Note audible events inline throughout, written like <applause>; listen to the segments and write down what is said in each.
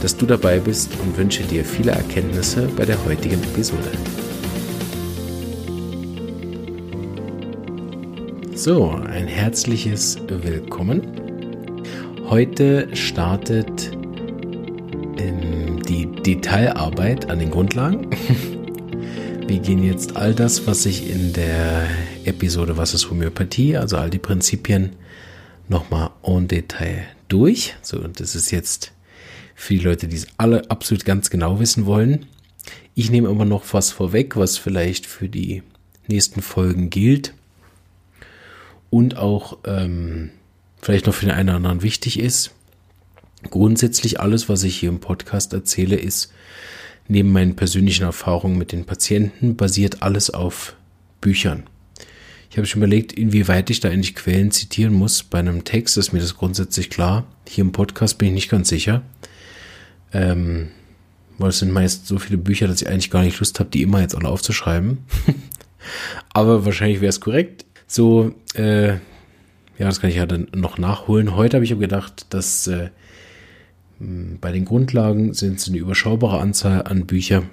dass du dabei bist und wünsche dir viele Erkenntnisse bei der heutigen Episode. So, ein herzliches Willkommen. Heute startet ähm, die Detailarbeit an den Grundlagen. <laughs> Wir gehen jetzt all das, was ich in der Episode Was ist Homöopathie, also all die Prinzipien nochmal en Detail durch. So, und das ist jetzt für die Leute, die es alle absolut ganz genau wissen wollen. Ich nehme immer noch was vorweg, was vielleicht für die nächsten Folgen gilt und auch ähm, vielleicht noch für den einen oder anderen wichtig ist. Grundsätzlich alles, was ich hier im Podcast erzähle, ist neben meinen persönlichen Erfahrungen mit den Patienten basiert alles auf Büchern. Ich habe schon überlegt, inwieweit ich da eigentlich Quellen zitieren muss. Bei einem Text ist mir das grundsätzlich klar. Hier im Podcast bin ich nicht ganz sicher. Ähm, weil es sind meist so viele Bücher, dass ich eigentlich gar nicht Lust habe, die immer jetzt alle aufzuschreiben. <laughs> Aber wahrscheinlich wäre es korrekt. So, äh, ja, das kann ich ja dann noch nachholen. Heute habe ich aber gedacht, dass äh, bei den Grundlagen sind es eine überschaubare Anzahl an Bücher.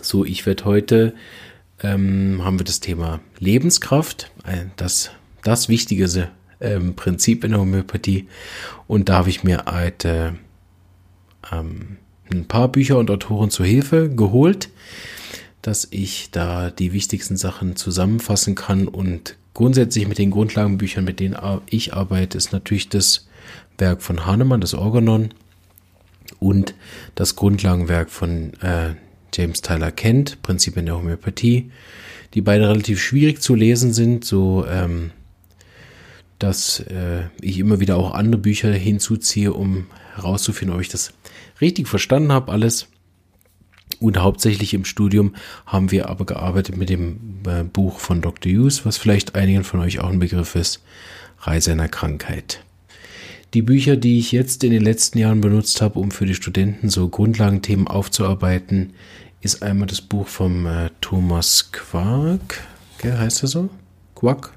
So, ich werde heute ähm, haben wir das Thema Lebenskraft, das, das wichtigste ähm, Prinzip in der Homöopathie. Und da habe ich mir eine ähm, ein paar Bücher und Autoren zur Hilfe geholt, dass ich da die wichtigsten Sachen zusammenfassen kann. Und grundsätzlich mit den Grundlagenbüchern, mit denen ich arbeite, ist natürlich das Werk von Hahnemann, das Organon und das Grundlagenwerk von äh, James Tyler Kent, Prinzipien der Homöopathie, die beide relativ schwierig zu lesen sind, so ähm, dass äh, ich immer wieder auch andere Bücher hinzuziehe, um herauszufinden, ob ich das richtig verstanden habe, alles. Und hauptsächlich im Studium haben wir aber gearbeitet mit dem äh, Buch von Dr. Hughes, was vielleicht einigen von euch auch ein Begriff ist, Reise einer Krankheit. Die Bücher, die ich jetzt in den letzten Jahren benutzt habe, um für die Studenten so Grundlagenthemen aufzuarbeiten, ist einmal das Buch vom äh, Thomas Quark, okay, heißt er so? Quack?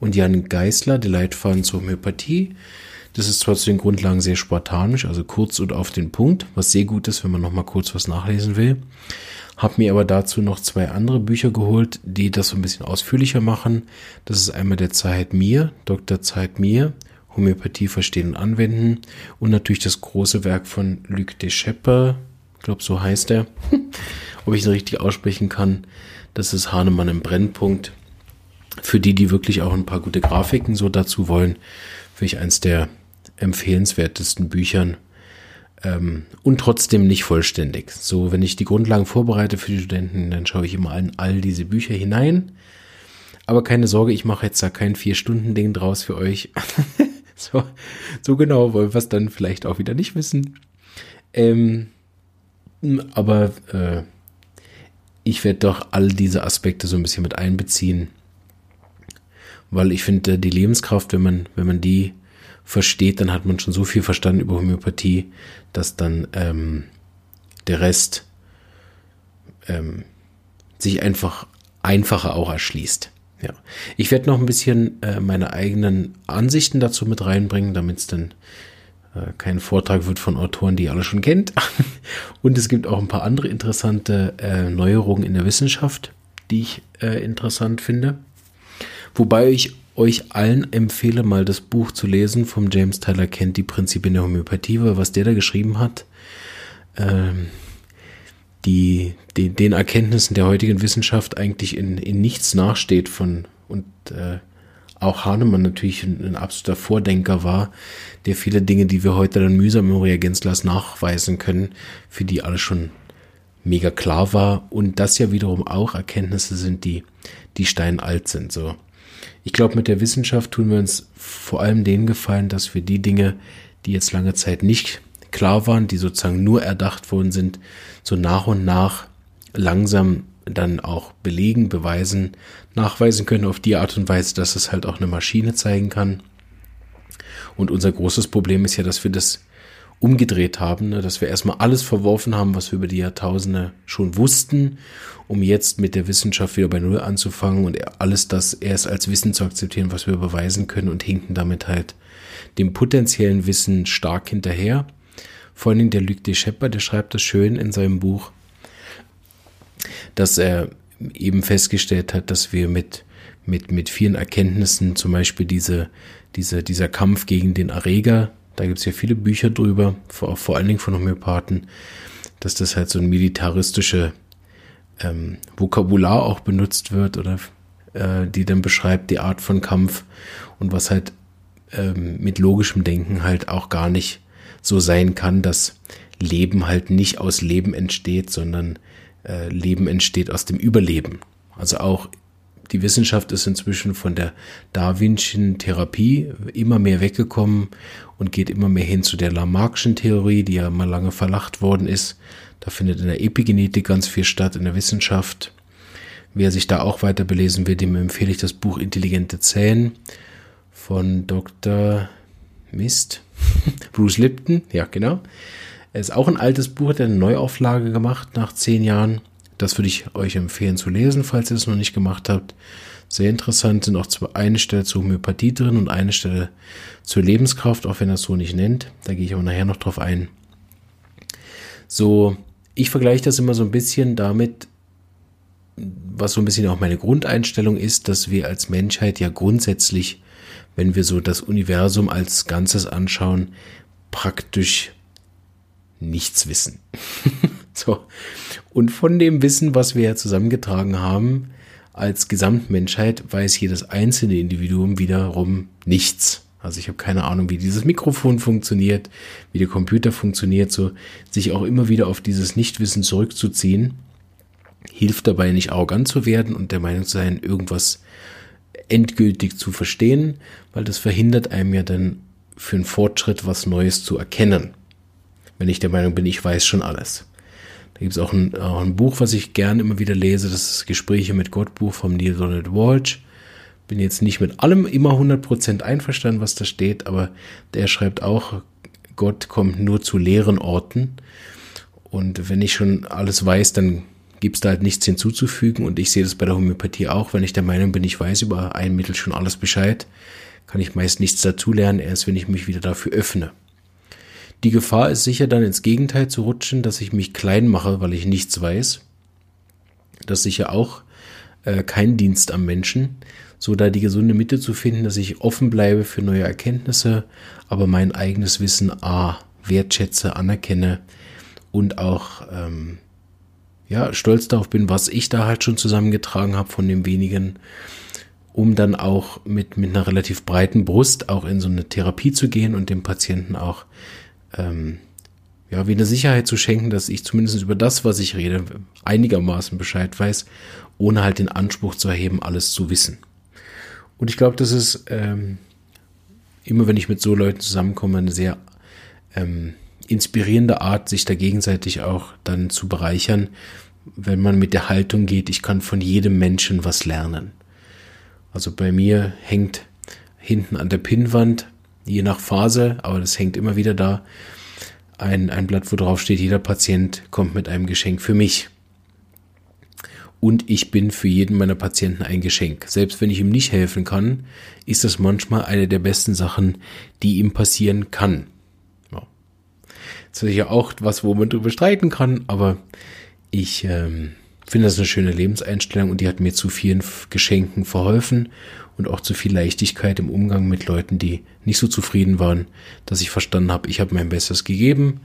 Und Jan Geisler, der Leitfaden zur Homöopathie. Das ist zwar zu den Grundlagen sehr spartanisch, also kurz und auf den Punkt, was sehr gut ist, wenn man nochmal kurz was nachlesen will. Hab mir aber dazu noch zwei andere Bücher geholt, die das so ein bisschen ausführlicher machen. Das ist einmal der Zeit Mir, Dr. Zeit Mir, Homöopathie verstehen und anwenden und natürlich das große Werk von Luc de Schepper, ich glaube so heißt er, <laughs> ob ich es richtig aussprechen kann. Das ist Hahnemann im Brennpunkt. Für die, die wirklich auch ein paar gute Grafiken so dazu wollen, finde ich eins der empfehlenswertesten Büchern ähm, und trotzdem nicht vollständig. So, wenn ich die Grundlagen vorbereite für die Studenten, dann schaue ich immer in all diese Bücher hinein. Aber keine Sorge, ich mache jetzt da kein Vier-Stunden-Ding draus für euch. <laughs> so, so genau wollen wir es dann vielleicht auch wieder nicht wissen. Ähm, aber äh, ich werde doch all diese Aspekte so ein bisschen mit einbeziehen. Weil ich finde, die Lebenskraft, wenn man, wenn man die versteht, dann hat man schon so viel verstanden über Homöopathie, dass dann ähm, der Rest ähm, sich einfach einfacher auch erschließt. Ja, ich werde noch ein bisschen äh, meine eigenen Ansichten dazu mit reinbringen, damit es dann äh, kein Vortrag wird von Autoren, die ihr alle schon kennt. <laughs> Und es gibt auch ein paar andere interessante äh, Neuerungen in der Wissenschaft, die ich äh, interessant finde. Wobei ich euch allen empfehle, mal das Buch zu lesen vom James Tyler Kent, die Prinzipien der Homöopathie, weil was der da geschrieben hat, ähm, die, die, den Erkenntnissen der heutigen Wissenschaft eigentlich in, in nichts nachsteht von und äh, auch Hahnemann natürlich ein, ein, absoluter Vordenker war, der viele Dinge, die wir heute dann mühsam im Reagenzglas nachweisen können, für die alles schon mega klar war und das ja wiederum auch Erkenntnisse sind, die, die steinalt sind, so. Ich glaube, mit der Wissenschaft tun wir uns vor allem den Gefallen, dass wir die Dinge, die jetzt lange Zeit nicht klar waren, die sozusagen nur erdacht worden sind, so nach und nach langsam dann auch belegen, beweisen, nachweisen können auf die Art und Weise, dass es halt auch eine Maschine zeigen kann. Und unser großes Problem ist ja, dass wir das umgedreht haben, ne? dass wir erstmal alles verworfen haben, was wir über die Jahrtausende schon wussten, um jetzt mit der Wissenschaft wieder bei Null anzufangen und alles das erst als Wissen zu akzeptieren, was wir beweisen können und hinken damit halt dem potenziellen Wissen stark hinterher. Vor allem der Luc de Shepard, der schreibt das schön in seinem Buch, dass er eben festgestellt hat, dass wir mit, mit, mit vielen Erkenntnissen, zum Beispiel diese, diese, dieser Kampf gegen den Erreger, da gibt es ja viele Bücher drüber, vor, vor allen Dingen von Homöopathen, dass das halt so ein militaristische ähm, Vokabular auch benutzt wird oder äh, die dann beschreibt die Art von Kampf und was halt ähm, mit logischem Denken halt auch gar nicht so sein kann, dass Leben halt nicht aus Leben entsteht, sondern äh, Leben entsteht aus dem Überleben. Also auch die Wissenschaft ist inzwischen von der Darwinschen Therapie immer mehr weggekommen und geht immer mehr hin zu der Lamarckschen Theorie, die ja mal lange verlacht worden ist. Da findet in der Epigenetik ganz viel statt, in der Wissenschaft. Wer sich da auch weiter belesen will, dem empfehle ich das Buch Intelligente Zähne von Dr. Mist. <laughs> Bruce Lipton, ja genau. Es ist auch ein altes Buch, hat eine Neuauflage gemacht nach zehn Jahren. Das würde ich euch empfehlen zu lesen, falls ihr es noch nicht gemacht habt. Sehr interessant sind auch eine Stelle zur Homöopathie drin und eine Stelle zur Lebenskraft, auch wenn er es so nicht nennt. Da gehe ich auch nachher noch drauf ein. So, ich vergleiche das immer so ein bisschen damit, was so ein bisschen auch meine Grundeinstellung ist, dass wir als Menschheit ja grundsätzlich, wenn wir so das Universum als Ganzes anschauen, praktisch nichts wissen. <laughs> so. Und von dem Wissen, was wir ja zusammengetragen haben, als Gesamtmenschheit, weiß jedes einzelne Individuum wiederum nichts. Also ich habe keine Ahnung, wie dieses Mikrofon funktioniert, wie der Computer funktioniert, so sich auch immer wieder auf dieses Nichtwissen zurückzuziehen, hilft dabei nicht arrogant zu werden und der Meinung zu sein, irgendwas endgültig zu verstehen, weil das verhindert einem ja dann für einen Fortschritt was Neues zu erkennen wenn ich der Meinung bin, ich weiß schon alles. Da gibt es auch auch ein Buch, was ich gerne immer wieder lese, das ist Gespräche mit Gott Buch vom Neil Donald Walsh. Bin jetzt nicht mit allem immer 100% einverstanden, was da steht, aber der schreibt auch, Gott kommt nur zu leeren Orten. Und wenn ich schon alles weiß, dann gibt es da halt nichts hinzuzufügen. Und ich sehe das bei der Homöopathie auch. Wenn ich der Meinung bin, ich weiß über ein Mittel schon alles Bescheid, kann ich meist nichts dazulernen, erst wenn ich mich wieder dafür öffne. Die Gefahr ist sicher dann ins Gegenteil zu rutschen, dass ich mich klein mache, weil ich nichts weiß. Das ist sicher auch äh, kein Dienst am Menschen, so da die gesunde Mitte zu finden, dass ich offen bleibe für neue Erkenntnisse, aber mein eigenes Wissen a wertschätze, anerkenne und auch ähm, ja stolz darauf bin, was ich da halt schon zusammengetragen habe von dem wenigen, um dann auch mit mit einer relativ breiten Brust auch in so eine Therapie zu gehen und dem Patienten auch ähm, ja, wie eine Sicherheit zu schenken, dass ich zumindest über das, was ich rede, einigermaßen Bescheid weiß, ohne halt den Anspruch zu erheben, alles zu wissen. Und ich glaube, das ist ähm, immer, wenn ich mit so Leuten zusammenkomme, eine sehr ähm, inspirierende Art, sich da gegenseitig auch dann zu bereichern, wenn man mit der Haltung geht, ich kann von jedem Menschen was lernen. Also bei mir hängt hinten an der Pinnwand je nach Phase, aber das hängt immer wieder da, ein, ein Blatt, wo drauf steht, jeder Patient kommt mit einem Geschenk für mich. Und ich bin für jeden meiner Patienten ein Geschenk. Selbst wenn ich ihm nicht helfen kann, ist das manchmal eine der besten Sachen, die ihm passieren kann. Ja. Das ist ja auch was, wo man drüber streiten kann, aber ich ähm, finde das eine schöne Lebenseinstellung und die hat mir zu vielen Geschenken verholfen und auch zu viel Leichtigkeit im Umgang mit Leuten, die nicht so zufrieden waren, dass ich verstanden habe, ich habe mein Bestes gegeben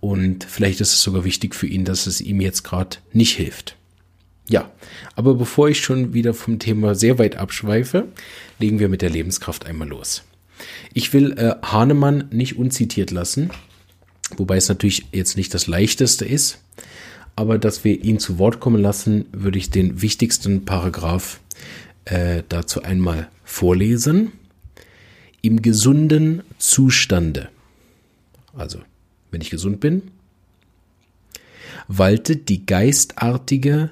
und vielleicht ist es sogar wichtig für ihn, dass es ihm jetzt gerade nicht hilft. Ja, aber bevor ich schon wieder vom Thema sehr weit abschweife, legen wir mit der Lebenskraft einmal los. Ich will äh, Hahnemann nicht unzitiert lassen, wobei es natürlich jetzt nicht das leichteste ist, aber dass wir ihn zu Wort kommen lassen, würde ich den wichtigsten Paragraph äh, dazu einmal vorlesen. Im gesunden Zustande, also wenn ich gesund bin, waltet die geistartige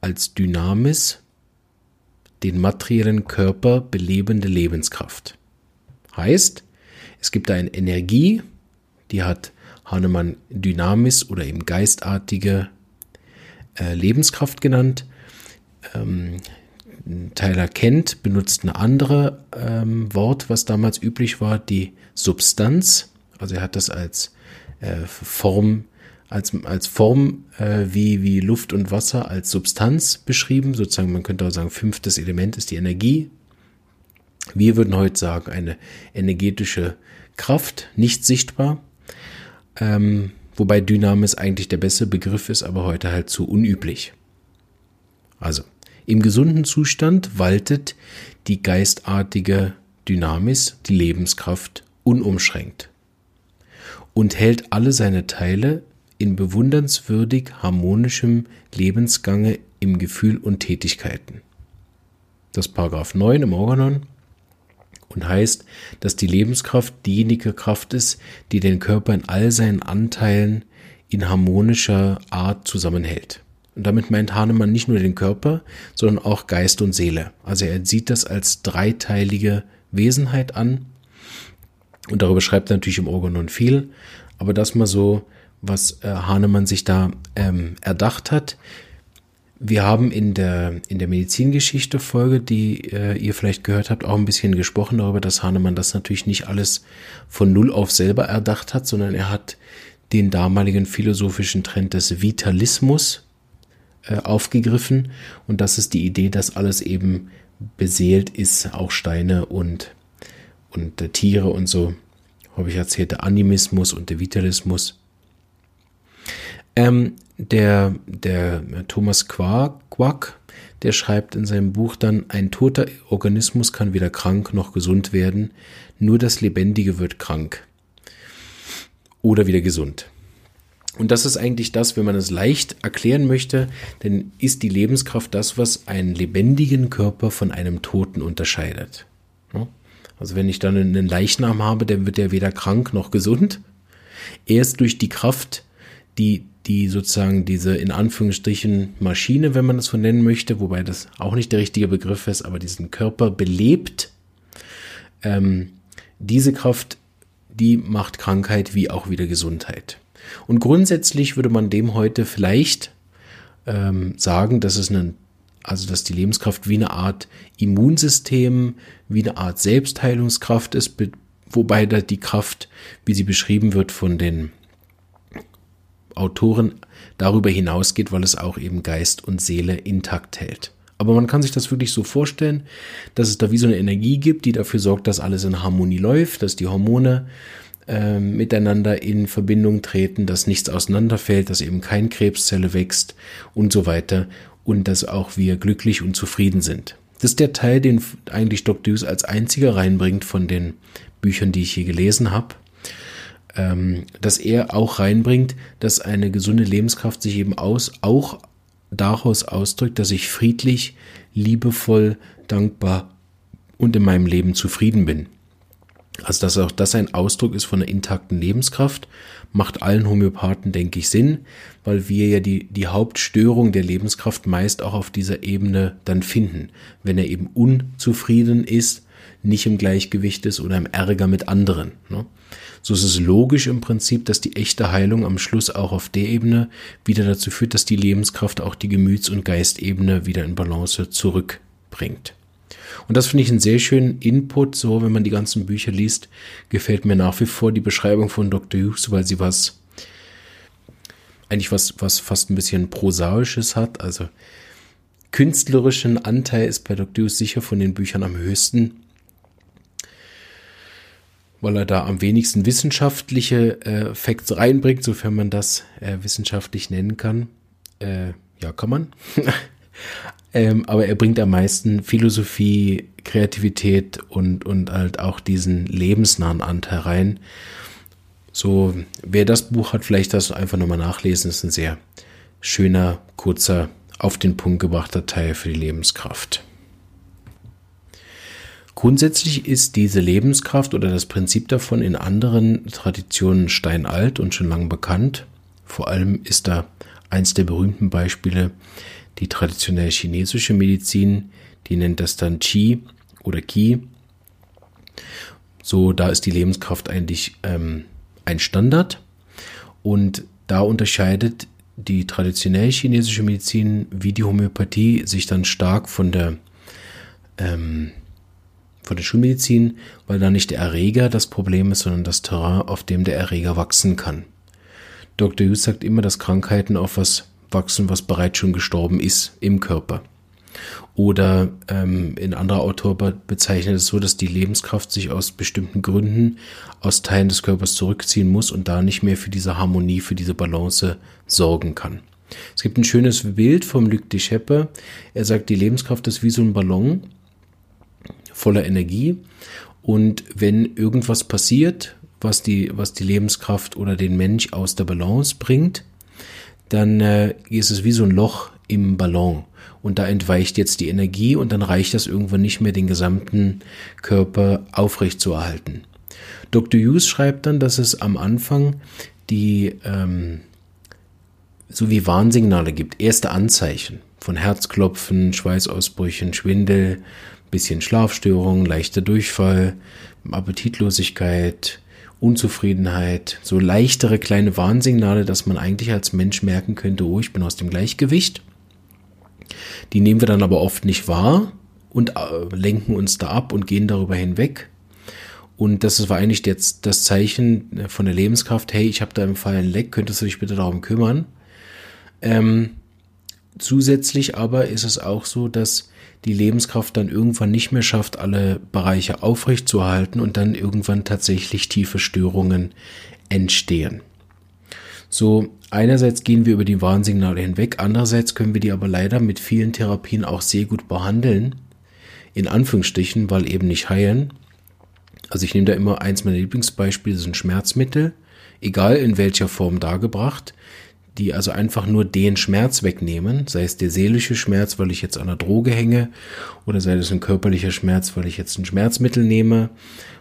als Dynamis den materiellen Körper belebende Lebenskraft. Heißt, es gibt eine Energie, die hat Hahnemann Dynamis oder eben geistartige äh, Lebenskraft genannt. Ähm, Tyler Kent benutzt eine andere ähm, Wort, was damals üblich war, die Substanz. Also er hat das als äh, Form als, als Form äh, wie, wie Luft und Wasser als Substanz beschrieben. Sozusagen, man könnte auch sagen, fünftes Element ist die Energie. Wir würden heute sagen, eine energetische Kraft, nicht sichtbar. Ähm, wobei Dynamis eigentlich der beste Begriff ist, aber heute halt zu unüblich. Also, im gesunden Zustand waltet die geistartige Dynamis, die Lebenskraft, unumschränkt und hält alle seine Teile in bewundernswürdig harmonischem Lebensgange im Gefühl und Tätigkeiten. Das Paragraph 9 im Organon und heißt, dass die Lebenskraft diejenige Kraft ist, die den Körper in all seinen Anteilen in harmonischer Art zusammenhält. Und damit meint Hahnemann nicht nur den Körper, sondern auch Geist und Seele. Also er sieht das als dreiteilige Wesenheit an. Und darüber schreibt er natürlich im Organon viel. Aber das mal so was äh, Hahnemann sich da ähm, erdacht hat. Wir haben in der, in der Medizingeschichte-Folge, die äh, ihr vielleicht gehört habt, auch ein bisschen gesprochen darüber, dass Hahnemann das natürlich nicht alles von Null auf selber erdacht hat, sondern er hat den damaligen philosophischen Trend des Vitalismus äh, aufgegriffen. Und das ist die Idee, dass alles eben beseelt ist, auch Steine und, und äh, Tiere und so. Habe ich erzählt, der Animismus und der Vitalismus. Ähm, der, der Thomas Quark, Quack, der schreibt in seinem Buch dann, ein toter Organismus kann weder krank noch gesund werden, nur das Lebendige wird krank oder wieder gesund. Und das ist eigentlich das, wenn man es leicht erklären möchte, denn ist die Lebenskraft das, was einen lebendigen Körper von einem Toten unterscheidet. Also wenn ich dann einen Leichnam habe, dann wird er weder krank noch gesund. Erst durch die Kraft, die die sozusagen diese in Anführungsstrichen Maschine, wenn man das so nennen möchte, wobei das auch nicht der richtige Begriff ist, aber diesen Körper belebt. Ähm, diese Kraft, die macht Krankheit wie auch wieder Gesundheit. Und grundsätzlich würde man dem heute vielleicht ähm, sagen, dass es eine, also dass die Lebenskraft wie eine Art Immunsystem, wie eine Art Selbstheilungskraft ist, wobei da die Kraft, wie sie beschrieben wird von den Autoren darüber hinausgeht, weil es auch eben Geist und Seele intakt hält. Aber man kann sich das wirklich so vorstellen, dass es da wie so eine Energie gibt, die dafür sorgt, dass alles in Harmonie läuft, dass die Hormone äh, miteinander in Verbindung treten, dass nichts auseinanderfällt, dass eben kein Krebszelle wächst und so weiter und dass auch wir glücklich und zufrieden sind. Das ist der Teil, den eigentlich Dr. Hughes als einziger reinbringt von den Büchern, die ich hier gelesen habe ähm, dass er auch reinbringt, dass eine gesunde Lebenskraft sich eben aus, auch daraus ausdrückt, dass ich friedlich, liebevoll, dankbar und in meinem Leben zufrieden bin. Also, dass auch das ein Ausdruck ist von einer intakten Lebenskraft, macht allen Homöopathen, denke ich, Sinn, weil wir ja die, die Hauptstörung der Lebenskraft meist auch auf dieser Ebene dann finden. Wenn er eben unzufrieden ist, nicht im Gleichgewicht ist oder im Ärger mit anderen. Ne? so ist es logisch im Prinzip, dass die echte Heilung am Schluss auch auf der Ebene wieder dazu führt, dass die Lebenskraft auch die Gemüts- und Geistebene wieder in Balance zurückbringt. Und das finde ich einen sehr schönen Input, so wenn man die ganzen Bücher liest, gefällt mir nach wie vor die Beschreibung von Dr. Hughes, weil sie was, eigentlich was, was fast ein bisschen prosaisches hat, also künstlerischen Anteil ist bei Dr. Hughes sicher von den Büchern am höchsten weil er da am wenigsten wissenschaftliche äh, Facts reinbringt, sofern man das äh, wissenschaftlich nennen kann. Äh, ja, kann man. <laughs> ähm, aber er bringt am meisten Philosophie, Kreativität und, und halt auch diesen lebensnahen Anteil rein. So, wer das Buch hat, vielleicht das einfach nochmal nachlesen. Das ist ein sehr schöner, kurzer, auf den Punkt gebrachter Teil für die Lebenskraft. Grundsätzlich ist diese Lebenskraft oder das Prinzip davon in anderen Traditionen steinalt und schon lang bekannt. Vor allem ist da eins der berühmten Beispiele die traditionelle chinesische Medizin, die nennt das dann Qi oder Qi. So, da ist die Lebenskraft eigentlich ähm, ein Standard und da unterscheidet die traditionelle chinesische Medizin wie die Homöopathie sich dann stark von der ähm, von der Schulmedizin, weil da nicht der Erreger das Problem ist, sondern das Terrain, auf dem der Erreger wachsen kann. Dr. Hughes sagt immer, dass Krankheiten auf was wachsen, was bereits schon gestorben ist im Körper. Oder ähm, ein anderer Autor bezeichnet es so, dass die Lebenskraft sich aus bestimmten Gründen aus Teilen des Körpers zurückziehen muss und da nicht mehr für diese Harmonie, für diese Balance sorgen kann. Es gibt ein schönes Bild vom Luc de Scheppe. Er sagt, die Lebenskraft ist wie so ein Ballon voller Energie. Und wenn irgendwas passiert, was die, was die Lebenskraft oder den Mensch aus der Balance bringt, dann äh, ist es wie so ein Loch im Ballon und da entweicht jetzt die Energie und dann reicht das irgendwann nicht mehr, den gesamten Körper aufrecht zu erhalten. Dr. Hughes schreibt dann, dass es am Anfang die ähm, so wie Warnsignale gibt, erste Anzeichen von Herzklopfen, Schweißausbrüchen, Schwindel, bisschen Schlafstörungen, leichter Durchfall, Appetitlosigkeit, Unzufriedenheit, so leichtere kleine Warnsignale, dass man eigentlich als Mensch merken könnte, oh, ich bin aus dem Gleichgewicht. Die nehmen wir dann aber oft nicht wahr und äh, lenken uns da ab und gehen darüber hinweg. Und das war eigentlich jetzt das Zeichen äh, von der Lebenskraft, hey, ich habe da im Fall ein Leck, könntest du dich bitte darum kümmern? Ähm, zusätzlich aber ist es auch so, dass die Lebenskraft dann irgendwann nicht mehr schafft, alle Bereiche aufrechtzuerhalten und dann irgendwann tatsächlich tiefe Störungen entstehen. So, einerseits gehen wir über die Warnsignale hinweg, andererseits können wir die aber leider mit vielen Therapien auch sehr gut behandeln. In Anführungsstrichen, weil eben nicht heilen. Also ich nehme da immer eins meiner Lieblingsbeispiele, das sind Schmerzmittel, egal in welcher Form dargebracht, die also einfach nur den Schmerz wegnehmen, sei es der seelische Schmerz, weil ich jetzt an der Droge hänge, oder sei es ein körperlicher Schmerz, weil ich jetzt ein Schmerzmittel nehme,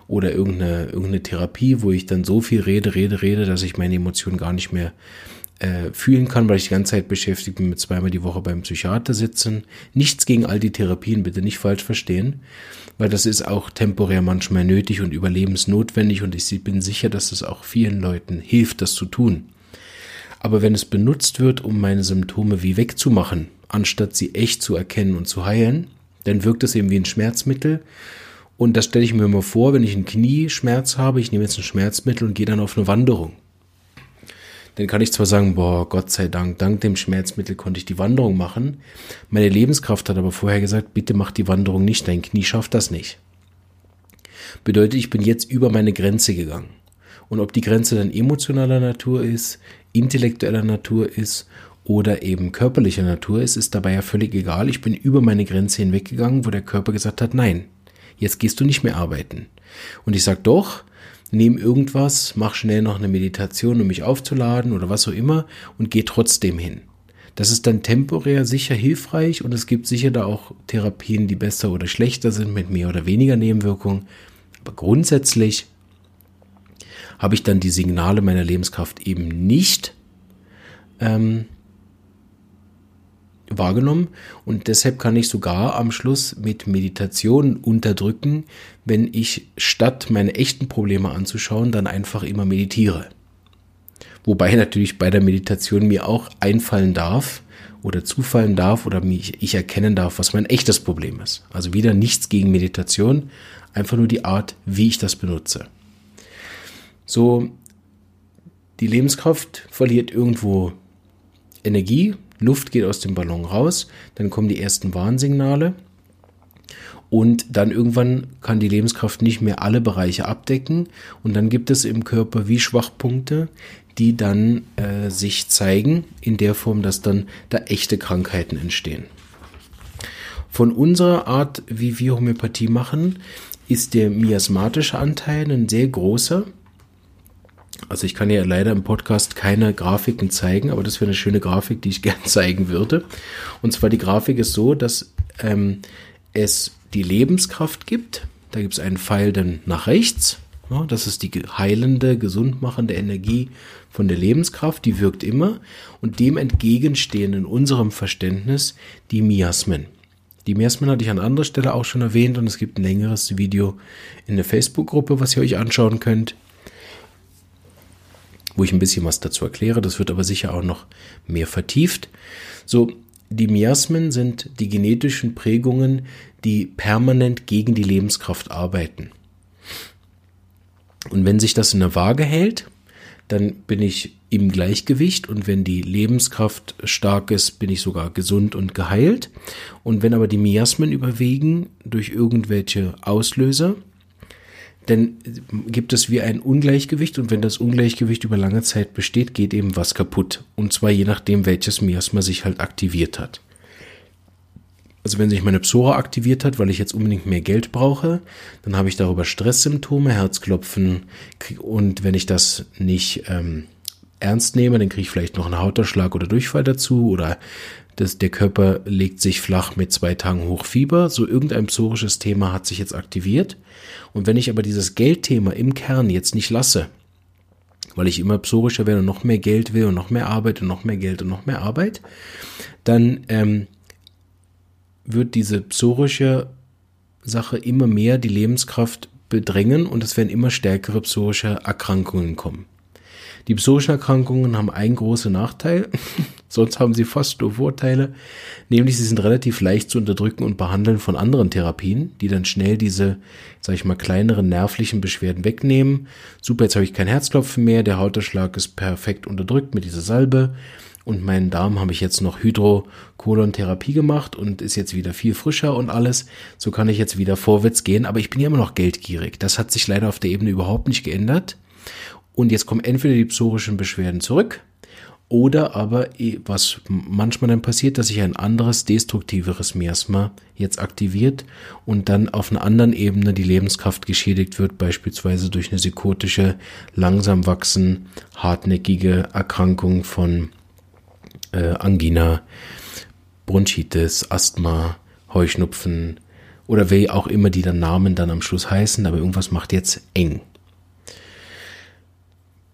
oder irgendeine, irgendeine Therapie, wo ich dann so viel rede, rede, rede, dass ich meine Emotionen gar nicht mehr äh, fühlen kann, weil ich die ganze Zeit beschäftigt bin mit zweimal die Woche beim Psychiater sitzen. Nichts gegen all die Therapien, bitte nicht falsch verstehen, weil das ist auch temporär manchmal nötig und überlebensnotwendig und ich bin sicher, dass es auch vielen Leuten hilft, das zu tun. Aber wenn es benutzt wird, um meine Symptome wie wegzumachen, anstatt sie echt zu erkennen und zu heilen, dann wirkt es eben wie ein Schmerzmittel. Und das stelle ich mir immer vor, wenn ich einen Knieschmerz habe, ich nehme jetzt ein Schmerzmittel und gehe dann auf eine Wanderung. Dann kann ich zwar sagen, boah, Gott sei Dank, dank dem Schmerzmittel konnte ich die Wanderung machen. Meine Lebenskraft hat aber vorher gesagt, bitte mach die Wanderung nicht, dein Knie schafft das nicht. Bedeutet, ich bin jetzt über meine Grenze gegangen. Und ob die Grenze dann emotionaler Natur ist, intellektueller Natur ist oder eben körperlicher Natur ist, ist dabei ja völlig egal. Ich bin über meine Grenze hinweggegangen, wo der Körper gesagt hat, nein, jetzt gehst du nicht mehr arbeiten. Und ich sage doch, nehm irgendwas, mach schnell noch eine Meditation, um mich aufzuladen oder was auch immer und geh trotzdem hin. Das ist dann temporär sicher hilfreich und es gibt sicher da auch Therapien, die besser oder schlechter sind mit mehr oder weniger Nebenwirkungen. Aber grundsätzlich habe ich dann die Signale meiner Lebenskraft eben nicht ähm, wahrgenommen und deshalb kann ich sogar am Schluss mit Meditation unterdrücken, wenn ich statt meine echten Probleme anzuschauen, dann einfach immer meditiere. Wobei natürlich bei der Meditation mir auch einfallen darf oder zufallen darf oder mich, ich erkennen darf, was mein echtes Problem ist. Also wieder nichts gegen Meditation, einfach nur die Art, wie ich das benutze. So, die Lebenskraft verliert irgendwo Energie, Luft geht aus dem Ballon raus, dann kommen die ersten Warnsignale und dann irgendwann kann die Lebenskraft nicht mehr alle Bereiche abdecken und dann gibt es im Körper wie Schwachpunkte, die dann äh, sich zeigen in der Form, dass dann da echte Krankheiten entstehen. Von unserer Art, wie wir Homöopathie machen, ist der miasmatische Anteil ein sehr großer. Also ich kann ja leider im Podcast keine Grafiken zeigen, aber das wäre eine schöne Grafik, die ich <laughs> gern zeigen würde. Und zwar die Grafik ist so, dass ähm, es die Lebenskraft gibt. Da gibt es einen Pfeil dann nach rechts Ja, das ist die heilende, gesundmachende Energie von der Lebenskraft, die wirkt immer. Und dem entgegenstehen in unserem Verständnis die Miasmen. Die Miasmen hatte ich an anderer Stelle auch schon erwähnt und es gibt ein längeres Video in der Facebook-Gruppe, was ihr euch anschauen könnt, wo ich ein bisschen was dazu erkläre. Das wird aber sicher auch noch mehr vertieft. So, die Miasmen sind die genetischen Prägungen, die permanent gegen die Lebenskraft arbeiten. Und wenn sich das in der Waage hält, dann bin ich im Gleichgewicht und wenn die Lebenskraft stark ist, bin ich sogar gesund und geheilt. Und wenn aber die Miasmen überwiegen durch irgendwelche Auslöser, dann gibt es wie ein Ungleichgewicht und wenn das Ungleichgewicht über lange Zeit besteht, geht eben was kaputt. Und zwar je nachdem, welches Miasma sich halt aktiviert hat. Also wenn sich meine Psora aktiviert hat, weil ich jetzt unbedingt mehr Geld brauche, dann habe ich darüber Stresssymptome, Herzklopfen und wenn ich das nicht ähm, ernst nehme, dann kriege ich vielleicht noch einen Hauterschlag oder Durchfall dazu oder das, der Körper legt sich flach mit zwei Tagen Hochfieber. So irgendein psorisches Thema hat sich jetzt aktiviert. Und wenn ich aber dieses Geldthema im Kern jetzt nicht lasse, weil ich immer psorischer werde und noch mehr Geld will und noch mehr Arbeit und noch mehr Geld und noch mehr Arbeit, dann ähm, wird diese psorische Sache immer mehr die Lebenskraft bedrängen und es werden immer stärkere psorische Erkrankungen kommen. Die psorischen Erkrankungen haben einen großen Nachteil, <laughs> sonst haben sie fast nur Vorteile, nämlich sie sind relativ leicht zu unterdrücken und behandeln von anderen Therapien, die dann schnell diese, sag ich mal, kleineren nervlichen Beschwerden wegnehmen. Super, jetzt habe ich kein Herzklopfen mehr, der Hauterschlag ist perfekt unterdrückt mit dieser Salbe und meinen Darm habe ich jetzt noch Hydrokolontherapie gemacht und ist jetzt wieder viel frischer und alles. So kann ich jetzt wieder vorwärts gehen, aber ich bin ja immer noch geldgierig. Das hat sich leider auf der Ebene überhaupt nicht geändert. Und jetzt kommen entweder die psorischen Beschwerden zurück oder aber, was manchmal dann passiert, dass sich ein anderes, destruktiveres Miasma jetzt aktiviert und dann auf einer anderen Ebene die Lebenskraft geschädigt wird, beispielsweise durch eine psychotische, langsam wachsen, hartnäckige Erkrankung von äh, Angina, Bronchitis, Asthma, Heuschnupfen oder wie auch immer die dann Namen dann am Schluss heißen, aber irgendwas macht jetzt eng.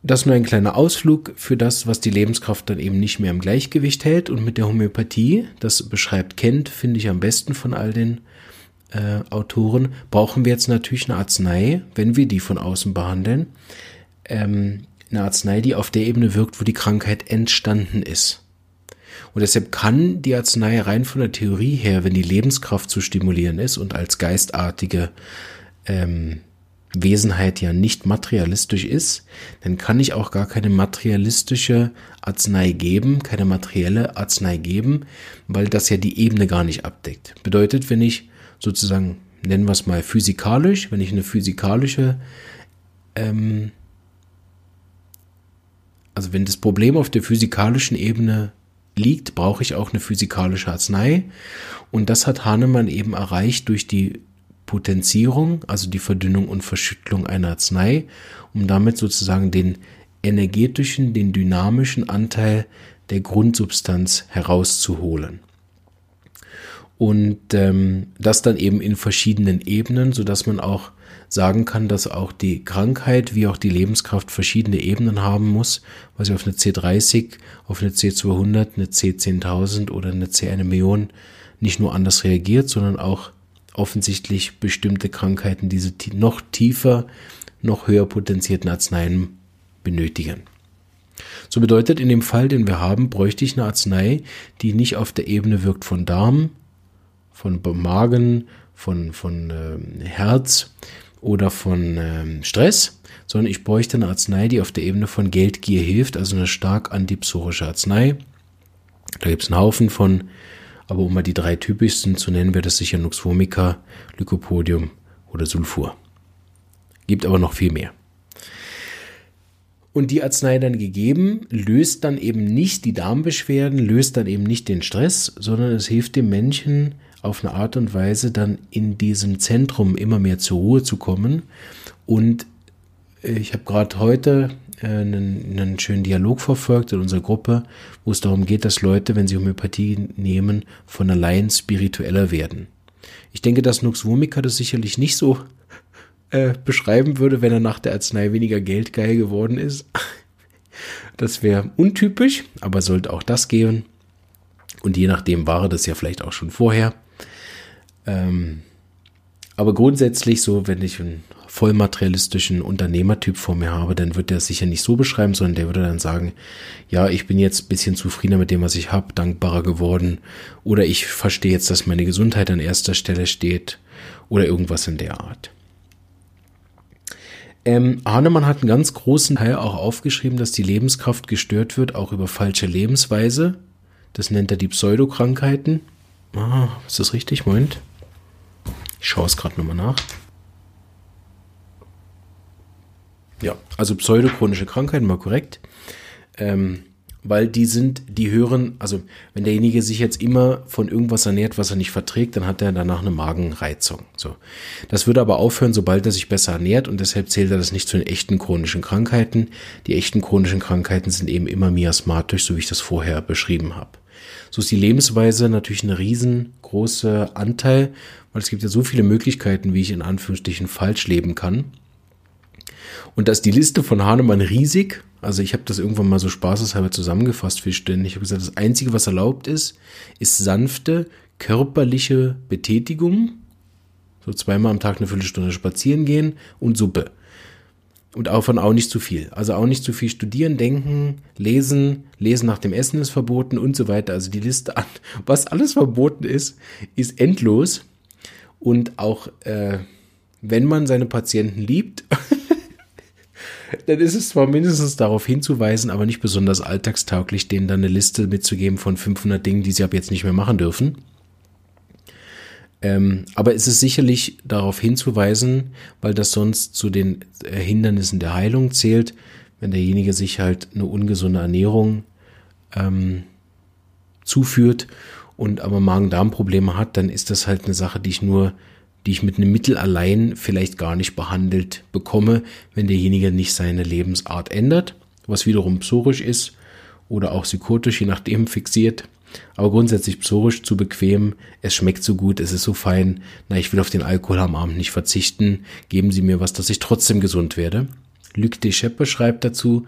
Das nur ein kleiner Ausflug für das, was die Lebenskraft dann eben nicht mehr im Gleichgewicht hält. Und mit der Homöopathie, das beschreibt Kent, finde ich am besten von all den äh, Autoren, brauchen wir jetzt natürlich eine Arznei, wenn wir die von außen behandeln. Ähm, eine Arznei, die auf der Ebene wirkt, wo die Krankheit entstanden ist. Und deshalb kann die Arznei rein von der Theorie her, wenn die Lebenskraft zu stimulieren ist und als geistartige ähm, Wesenheit ja nicht materialistisch ist, dann kann ich auch gar keine materialistische Arznei geben, keine materielle Arznei geben, weil das ja die Ebene gar nicht abdeckt. Bedeutet, wenn ich sozusagen, nennen wir es mal physikalisch, wenn ich eine physikalische, ähm, also wenn das Problem auf der physikalischen Ebene liegt, brauche ich auch eine physikalische Arznei. Und das hat Hahnemann eben erreicht durch die Potenzierung, also die Verdünnung und Verschüttelung einer Arznei, um damit sozusagen den energetischen, den dynamischen Anteil der Grundsubstanz herauszuholen. Und ähm, das dann eben in verschiedenen Ebenen, so dass man auch sagen kann, dass auch die Krankheit wie auch die Lebenskraft verschiedene Ebenen haben muss, was auf eine C30, auf eine C200, eine C10.000 oder eine C1 Million nicht nur anders reagiert, sondern auch offensichtlich bestimmte Krankheiten diese noch tiefer, noch höher potenzierten Arzneien benötigen. So bedeutet in dem Fall, den wir haben, bräuchte ich eine Arznei, die nicht auf der Ebene wirkt von Darm, von Magen, von, von äh, Herz oder von äh, Stress, sondern ich bräuchte eine Arznei, die auf der Ebene von Geldgier hilft, also eine stark antipsorische Arznei. Da gibt es einen Haufen von aber um mal die drei typischsten zu nennen, wäre das sicher Nux vomica, Lycopodium oder Sulfur. Gibt aber noch viel mehr. Und die Arznei dann gegeben, löst dann eben nicht die Darmbeschwerden, löst dann eben nicht den Stress, sondern es hilft dem Menschen auf eine Art und Weise dann in diesem Zentrum immer mehr zur Ruhe zu kommen. Und äh, ich habe gerade heute einen, einen schönen Dialog verfolgt in unserer Gruppe, wo es darum geht, dass Leute, wenn sie Homöopathie nehmen, von allein spiritueller werden. Ich denke, dass Nux Vomica das sicherlich nicht so äh, beschreiben würde, wenn er nach der Arznei weniger geldgeil geworden ist. <laughs> Das wäre untypisch, aber sollte auch das gehen. Und je nachdem war er das ja vielleicht auch schon vorher. Ähm, aber grundsätzlich so, wenn ich einen vollmaterialistischen Unternehmertyp vor mir habe, dann wird er es sicher nicht so beschreiben, sondern der würde dann sagen, ja, ich bin jetzt ein bisschen zufriedener mit dem, was ich habe, dankbarer geworden. Oder ich verstehe jetzt, dass meine Gesundheit an erster Stelle steht. Oder irgendwas in der Art. Ähm, Hahnemann hat einen ganz großen Teil auch aufgeschrieben, dass die Lebenskraft gestört wird, auch über falsche Lebensweise. Das nennt er die Pseudokrankheiten. Ah, ist das richtig? Moment. Ich schaue es gerade nochmal nach. Ja, also pseudochronische Krankheiten, mal korrekt. Ähm, weil die sind, die hören, also wenn derjenige sich jetzt immer von irgendwas ernährt, was er nicht verträgt, dann hat er danach eine Magenreizung. So. Das würde aber aufhören, sobald er sich besser ernährt und deshalb zählt er das nicht zu den echten chronischen Krankheiten. Die echten chronischen Krankheiten sind eben immer miasmatisch, so wie ich das vorher beschrieben habe. So ist die Lebensweise natürlich ein riesengroßer Anteil, weil es gibt ja so viele Möglichkeiten, wie ich in Anführungsstrichen falsch leben kann. Und da ist die Liste von Hahnemann riesig also ich habe das irgendwann mal so spaßeshalber zusammengefasst für Stunden. Ich habe gesagt, das Einzige, was erlaubt ist, ist sanfte körperliche Betätigung. So zweimal am Tag eine Viertelstunde spazieren gehen und Suppe. Und davon auch nicht zu viel. Also auch nicht zu viel studieren, denken, lesen, lesen nach dem Essen ist verboten und so weiter. Also die Liste an, was alles verboten ist, ist endlos. Und auch äh, wenn man seine Patienten liebt, <laughs> dann ist es zwar mindestens darauf hinzuweisen, aber nicht besonders alltagstauglich, denen dann eine Liste mitzugeben von 500 Dingen, die sie ab jetzt nicht mehr machen dürfen. Ähm, aber es ist sicherlich darauf hinzuweisen, weil das sonst zu den äh, Hindernissen der Heilung zählt, wenn derjenige sich halt eine ungesunde Ernährung ähm, zuführt und aber Magen-Darm-Probleme hat, dann ist das halt eine Sache, die ich nur die ich mit einem Mittel allein vielleicht gar nicht behandelt bekomme, wenn derjenige nicht seine Lebensart ändert, was wiederum psorisch ist oder auch psychotisch, je nachdem <laughs> fixiert. Aber grundsätzlich psorisch zu bequem, es schmeckt so gut, es ist so fein, na, ich will auf den Alkohol am Abend nicht verzichten, geben Sie mir was, dass ich trotzdem gesund werde. Luc Descheppe schreibt dazu,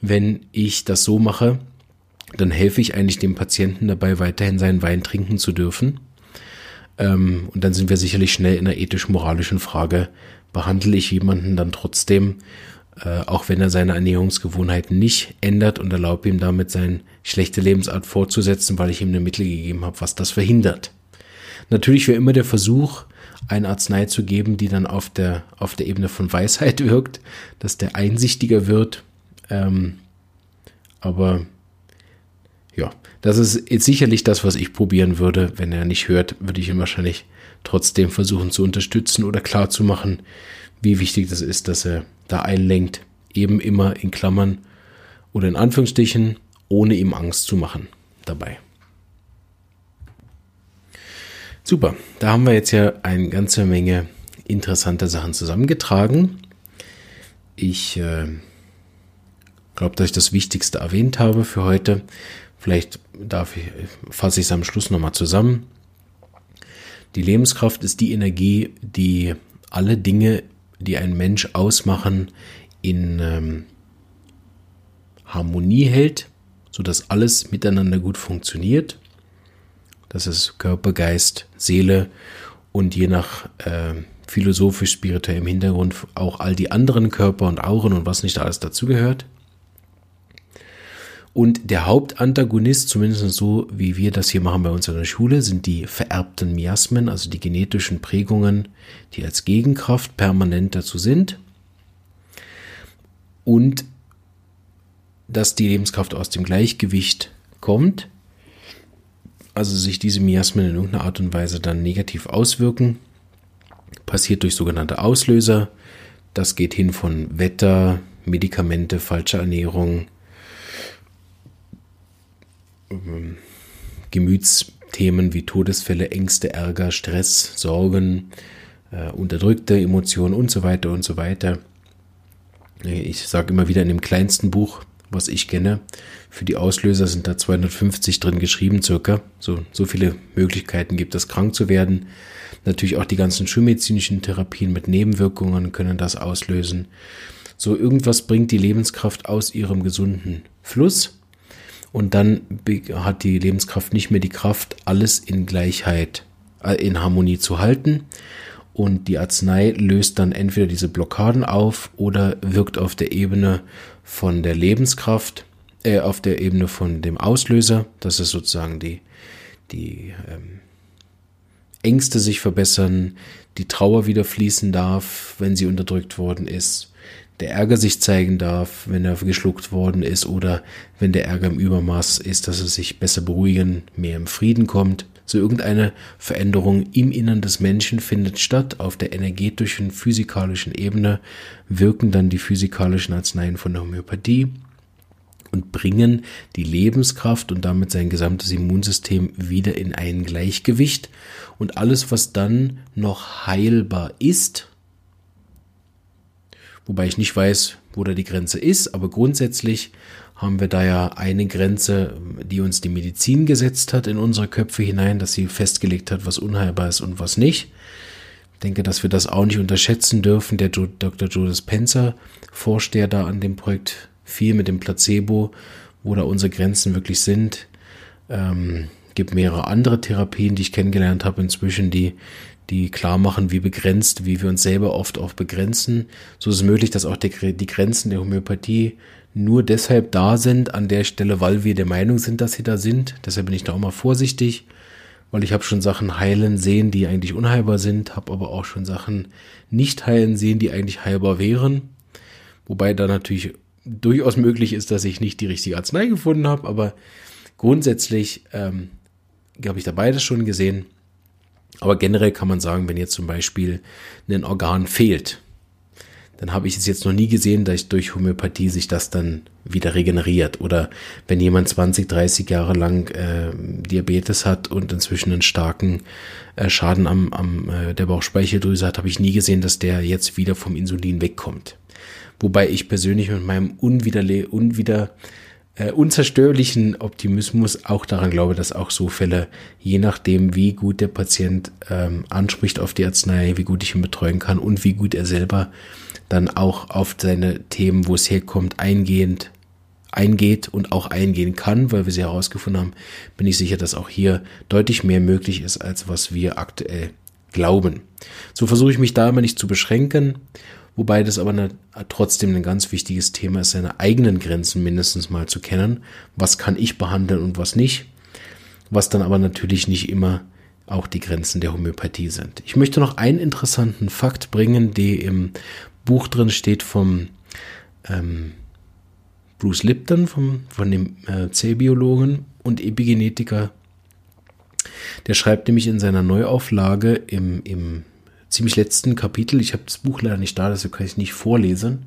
wenn ich das so mache, dann helfe ich eigentlich dem Patienten dabei, weiterhin seinen Wein trinken zu dürfen. Ähm, und dann sind wir sicherlich schnell in einer ethisch-moralischen Frage. Behandle ich jemanden dann trotzdem, äh, auch wenn er seine Ernährungsgewohnheiten nicht ändert und erlaube ihm damit seine schlechte Lebensart fortzusetzen, weil ich ihm eine Mittel gegeben habe, was das verhindert. Natürlich wäre immer der Versuch, eine Arznei zu geben, die dann auf der, auf der Ebene von Weisheit <laughs> wirkt, dass der einsichtiger wird. Ähm, aber das ist jetzt sicherlich das, was ich probieren würde. Wenn er nicht hört, würde ich ihn wahrscheinlich trotzdem versuchen zu unterstützen oder klarzumachen, wie wichtig das ist, dass er da einlenkt. Eben immer in Klammern oder in Anführungsstrichen, ohne ihm Angst zu machen dabei. Super, da haben wir jetzt ja eine ganze Menge interessanter Sachen zusammengetragen. Ich äh, glaube, dass ich das Wichtigste erwähnt habe für heute. Vielleicht darf ich, fasse ich es am Schluss nochmal zusammen. Die Lebenskraft ist die Energie, die alle Dinge, die ein Mensch ausmachen, in ähm, Harmonie hält, sodass alles miteinander gut funktioniert. Das ist Körper, Geist, Seele und je nach äh, philosophisch-spirituellem Hintergrund auch all die anderen Körper und Auren und was nicht alles dazugehört. Und der Hauptantagonist, zumindest so wie wir das hier machen bei uns in der Schule, sind die vererbten Miasmen, also die genetischen Prägungen, die als Gegenkraft permanent dazu sind. Und dass die Lebenskraft aus dem Gleichgewicht kommt, also sich diese Miasmen in irgendeiner Art und Weise dann negativ auswirken, passiert durch sogenannte Auslöser. Das geht hin von Wetter, Medikamente, falsche Ernährung, Gemütsthemen wie Todesfälle, Ängste, Ärger, Stress, Sorgen, äh, unterdrückte Emotionen und so weiter und so weiter. Ich sage immer wieder in dem kleinsten Buch was ich kenne. Für die Auslöser sind da 250 drin geschrieben, circa. So, so viele Möglichkeiten gibt es, krank zu werden. Natürlich auch die ganzen schulmedizinischen Therapien mit Nebenwirkungen können das auslösen. So irgendwas bringt die Lebenskraft aus ihrem gesunden Fluss und dann hat die Lebenskraft nicht mehr die Kraft, alles in Gleichheit, äh, in Harmonie zu halten. Und die Arznei löst dann entweder diese Blockaden auf oder wirkt auf der Ebene von der Lebenskraft, äh, auf der Ebene von dem Auslöser. Das ist sozusagen die, die ähm, Ängste sich verbessern, die Trauer wieder fließen darf, wenn sie unterdrückt worden ist, der Ärger sich zeigen darf, wenn er geschluckt worden ist oder wenn der Ärger im Übermaß ist, dass er sich besser beruhigen, mehr im Frieden kommt. So irgendeine Veränderung im Innern des Menschen findet statt. Auf der energetischen, physikalischen Ebene wirken dann die physikalischen Arzneien von der Homöopathie und bringen die Lebenskraft und damit sein gesamtes Immunsystem wieder in ein Gleichgewicht. Und alles, was dann noch heilbar ist, wobei ich nicht weiß, wo da die Grenze ist, aber grundsätzlich haben wir da ja eine Grenze, die uns die Medizin gesetzt hat in unsere Köpfe hinein, dass sie festgelegt hat, was unheilbar ist und was nicht. Ich denke, dass wir das auch nicht unterschätzen dürfen. Der Dr. Jonas Penzer forscht ja da an dem Projekt viel mit dem Placebo, wo da unsere Grenzen wirklich sind. Ähm, gibt mehrere andere Therapien, die ich kennengelernt habe inzwischen, die die klar machen, wie begrenzt, wie wir uns selber oft auch begrenzen. So ist es möglich, dass auch die, die Grenzen der Homöopathie nur deshalb da sind an der Stelle, weil wir der Meinung sind, dass sie da sind. Deshalb bin ich da auch mal vorsichtig, weil ich habe schon Sachen heilen sehen, die eigentlich unheilbar sind, habe aber auch schon Sachen nicht heilen sehen, die eigentlich heilbar wären. Wobei da natürlich durchaus möglich ist, dass ich nicht die richtige Arznei gefunden habe, aber grundsätzlich ähm, habe ich da beides schon gesehen aber generell kann man sagen, wenn jetzt zum Beispiel ein Organ fehlt, dann habe ich es jetzt noch nie gesehen, dass durch Homöopathie sich das dann wieder regeneriert. Oder wenn jemand 20, 30 Jahre lang äh, Diabetes hat und inzwischen einen starken äh, Schaden am, am äh, der Bauchspeicheldrüse hat, habe ich nie gesehen, dass der jetzt wieder vom Insulin wegkommt. Wobei ich persönlich mit meinem unwiderle unwider äh, unzerstörlichen Optimismus auch daran glaube, dass auch so Fälle, je nachdem, wie gut der Patient ähm, anspricht auf die Arznei, wie gut ich ihn betreuen kann und wie gut er selber dann auch auf seine Themen, wo es herkommt, eingehend eingeht und auch eingehen kann, weil wir sie herausgefunden haben, bin ich sicher, dass auch hier deutlich mehr möglich ist, als was wir aktuell glauben. So versuche ich mich da immer nicht zu beschränken Wobei das aber eine, trotzdem ein ganz wichtiges Thema ist, seine eigenen Grenzen mindestens mal zu kennen. Was kann ich behandeln und was nicht. Was dann aber natürlich nicht immer auch die Grenzen der Homöopathie sind. Ich möchte noch einen interessanten Fakt bringen, der im Buch drin steht vom ähm, Bruce Lipton, vom, von dem äh, Zellbiologen und Epigenetiker. Der schreibt nämlich in seiner Neuauflage im, im ziemlich letzten Kapitel, ich habe das Buch leider nicht da, deshalb kann ich es nicht vorlesen,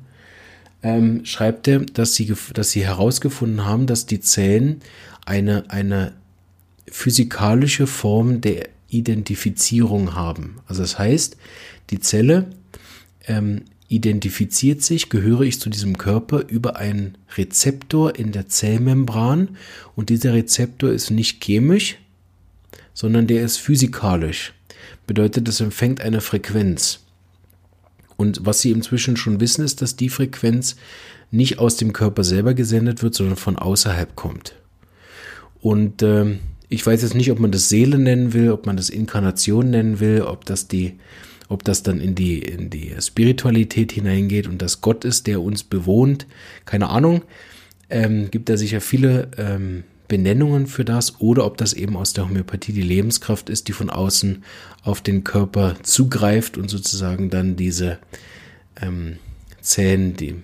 ähm, schreibt er, dass sie, dass sie herausgefunden haben, dass die Zellen eine, eine physikalische Form der Identifizierung haben. Also das heißt, die Zelle ähm, identifiziert sich, gehöre ich zu diesem Körper über einen Rezeptor in der Zellmembran und dieser Rezeptor ist nicht chemisch, sondern der ist physikalisch bedeutet, es empfängt eine Frequenz. Und was Sie inzwischen schon wissen, ist, dass die Frequenz nicht aus dem Körper selber gesendet wird, sondern von außerhalb kommt. Und äh, ich weiß jetzt nicht, ob man das Seele nennen will, ob man das Inkarnation nennen will, ob das die, ob das dann in die, in die Spiritualität hineingeht und das Gott ist, der uns bewohnt. Keine Ahnung. Ähm, gibt da sicher viele ähm, Benennungen für das oder ob das eben aus der Homöopathie die Lebenskraft ist, die von außen auf den Körper zugreift und sozusagen dann diese ähm, Zellen, die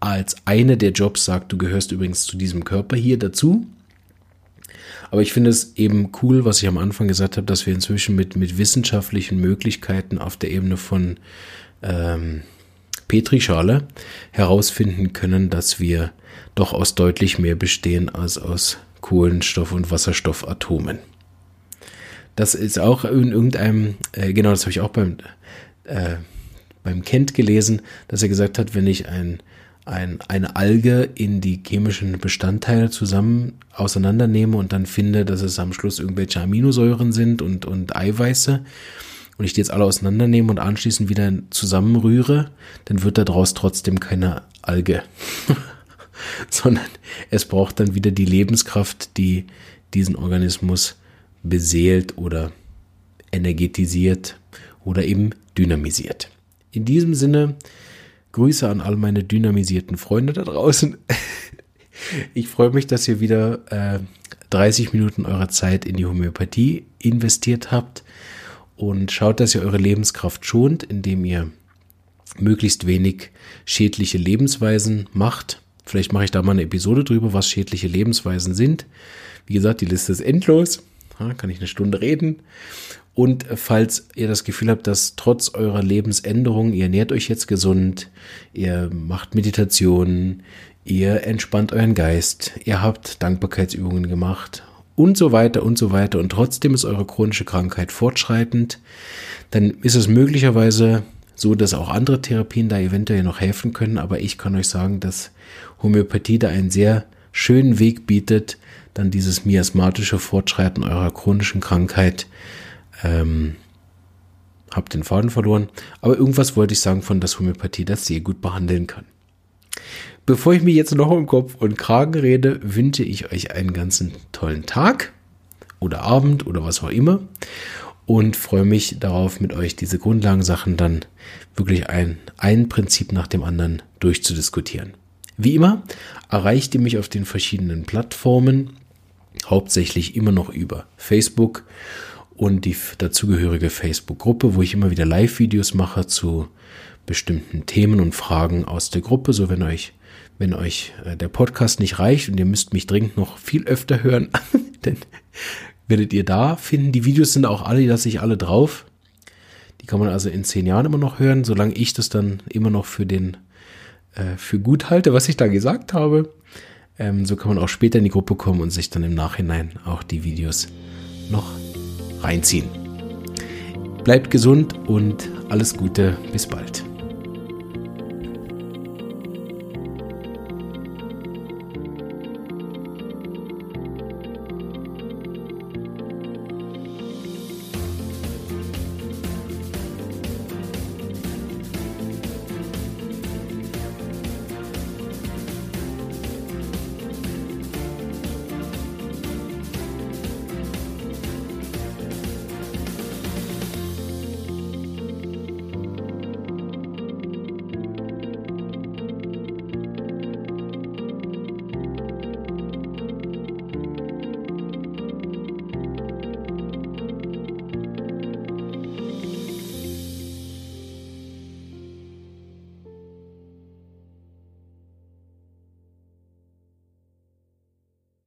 als eine der Jobs sagt, du gehörst übrigens zu diesem Körper hier dazu. Aber ich finde es eben cool, was ich am Anfang gesagt habe, dass wir inzwischen mit, mit wissenschaftlichen Möglichkeiten auf der Ebene von ähm, Petrischale herausfinden können, dass wir doch aus deutlich mehr bestehen als aus Kohlenstoff- und Wasserstoffatomen. Das ist auch in irgendeinem, äh, genau, das habe ich auch beim, äh, beim Kent gelesen, dass er gesagt hat, wenn ich ein, ein, eine Alge in die chemischen Bestandteile zusammen auseinandernehme und dann finde, dass es am Schluss irgendwelche Aminosäuren sind und, und Eiweiße und ich die jetzt alle auseinandernehme und anschließend wieder zusammenrühre, dann wird daraus trotzdem keine Alge. <laughs> <laughs> Sondern es braucht dann wieder die Lebenskraft, die diesen Organismus beseelt oder energetisiert oder eben dynamisiert. In diesem Sinne, Grüße an all meine dynamisierten Freunde da draußen. <laughs> Ich freue mich, dass ihr wieder äh, 30 Minuten eurer Zeit in die Homöopathie investiert habt und schaut, dass ihr eure Lebenskraft schont, indem ihr möglichst wenig schädliche Lebensweisen macht. Vielleicht mache ich da mal eine Episode drüber, was schädliche Lebensweisen sind. Wie gesagt, die Liste ist endlos. Da kann ich eine Stunde reden. Und falls ihr das Gefühl habt, dass trotz eurer Lebensänderung, ihr ernährt euch jetzt gesund, ihr macht Meditation, ihr entspannt euren Geist, ihr habt Dankbarkeitsübungen gemacht und so weiter und so weiter und trotzdem ist eure chronische Krankheit fortschreitend, dann ist es möglicherweise so, dass auch andere Therapien da eventuell noch helfen können, aber ich kann euch sagen, dass Homöopathie da einen sehr schönen Weg bietet, dann dieses miasmatische Fortschreiten eurer chronischen Krankheit ähm, hab den Faden verloren. Aber irgendwas wollte ich sagen von dass Homöopathie das sehr gut behandeln kann. Bevor ich mir jetzt noch im Kopf und Kragen rede, wünsche ich euch einen ganzen tollen Tag oder Abend oder was auch immer und freue mich darauf, mit euch diese Grundlagensachen dann wirklich ein, ein Prinzip nach dem anderen durchzudiskutieren. Wie immer erreicht ihr mich auf den verschiedenen Plattformen, hauptsächlich immer noch über Facebook und die dazugehörige Facebook-Gruppe, wo ich immer wieder Live-Videos mache zu bestimmten Themen und Fragen aus der Gruppe. So wenn euch, wenn euch äh, der Podcast nicht reicht und ihr müsst mich dringend noch viel öfter hören, <laughs> dann werdet ihr da finden. Die Videos sind auch alle, die lasse ich alle drauf. Die kann man also in zehn Jahren immer noch hören, solange ich das dann immer noch für den äh, für gut halte, was ich da gesagt habe. Ähm, so kann man auch später in die Gruppe kommen und sich dann im Nachhinein auch die Videos noch reinziehen. Bleibt gesund und alles Gute, bis bald.